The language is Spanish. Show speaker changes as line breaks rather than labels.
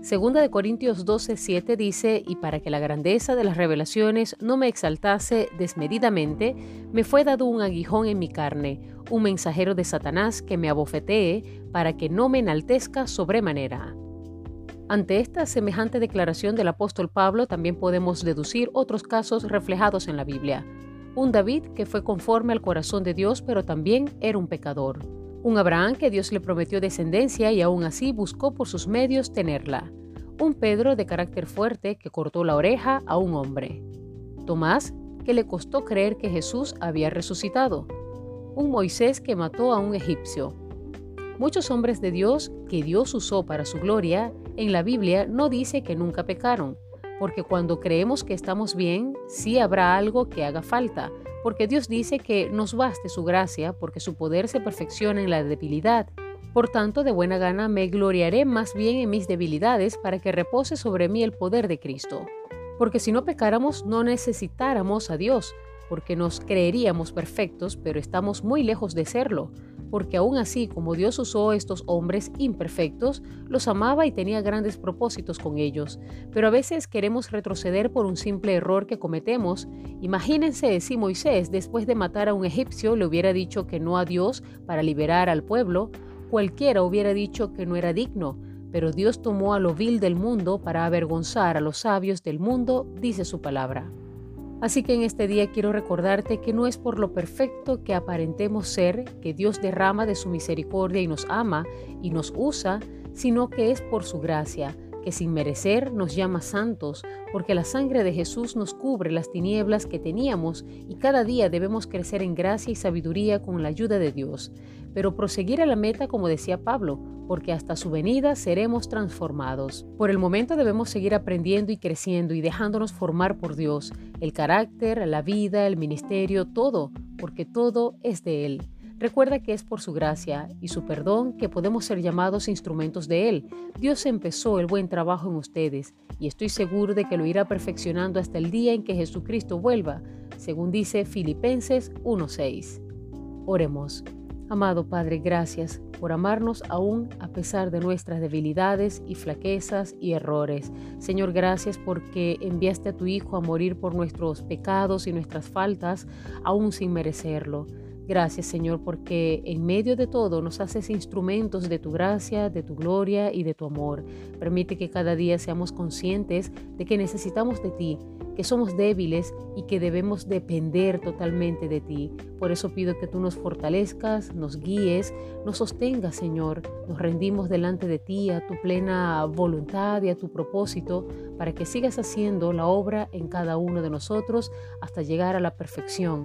Segunda de Corintios 12, 7 dice, y para que la grandeza de las revelaciones no me exaltase desmedidamente, me fue dado un aguijón en mi carne, un mensajero de Satanás que me abofetee para que no me enaltezca sobremanera. Ante esta semejante declaración del apóstol Pablo también podemos deducir otros casos reflejados en la Biblia. Un David que fue conforme al corazón de Dios pero también era un pecador. Un Abraham que Dios le prometió descendencia y aún así buscó por sus medios tenerla. Un Pedro de carácter fuerte que cortó la oreja a un hombre. Tomás que le costó creer que Jesús había resucitado. Un Moisés que mató a un egipcio. Muchos hombres de Dios que Dios usó para su gloria, en la Biblia no dice que nunca pecaron, porque cuando creemos que estamos bien, sí habrá algo que haga falta, porque Dios dice que nos baste su gracia, porque su poder se perfecciona en la debilidad. Por tanto, de buena gana me gloriaré más bien en mis debilidades para que repose sobre mí el poder de Cristo. Porque si no pecáramos, no necesitáramos a Dios, porque nos creeríamos perfectos, pero estamos muy lejos de serlo, porque aún así como Dios usó estos hombres imperfectos, los amaba y tenía grandes propósitos con ellos. Pero a veces queremos retroceder por un simple error que cometemos. Imagínense si Moisés, después de matar a un egipcio, le hubiera dicho que no a Dios para liberar al pueblo, cualquiera hubiera dicho que no era digno. Pero Dios tomó a lo vil del mundo para avergonzar a los sabios del mundo, dice su palabra. Así que en este día quiero recordarte que no es por lo perfecto que aparentemos ser que Dios derrama de su misericordia y nos ama y nos usa, sino que es por su gracia, que sin merecer nos llama santos, porque la sangre de Jesús nos cubre las tinieblas que teníamos y cada día debemos crecer en gracia y sabiduría con la ayuda de Dios, pero proseguir a la meta como decía Pablo, porque hasta su venida seremos transformados. Por el momento debemos seguir aprendiendo y creciendo y dejándonos formar por Dios, el carácter, la vida, el ministerio, todo, porque todo es de Él. Recuerda que es por su gracia y su perdón que podemos ser llamados instrumentos de Él. Dios empezó el buen trabajo en ustedes y estoy seguro de que lo irá perfeccionando hasta el día en que Jesucristo vuelva, según dice Filipenses 1.6. Oremos. Amado Padre, gracias por amarnos aún a pesar de nuestras debilidades y flaquezas y errores. Señor, gracias porque enviaste a tu Hijo a morir por nuestros pecados y nuestras faltas, aún sin merecerlo. Gracias Señor porque en medio de todo nos haces instrumentos de tu gracia, de tu gloria y de tu amor. Permite que cada día seamos conscientes de que necesitamos de ti, que somos débiles y que debemos depender totalmente de ti. Por eso pido que tú nos fortalezcas, nos guíes, nos sostengas Señor. Nos rendimos delante de ti a tu plena voluntad y a tu propósito para que sigas haciendo la obra en cada uno de nosotros hasta llegar a la perfección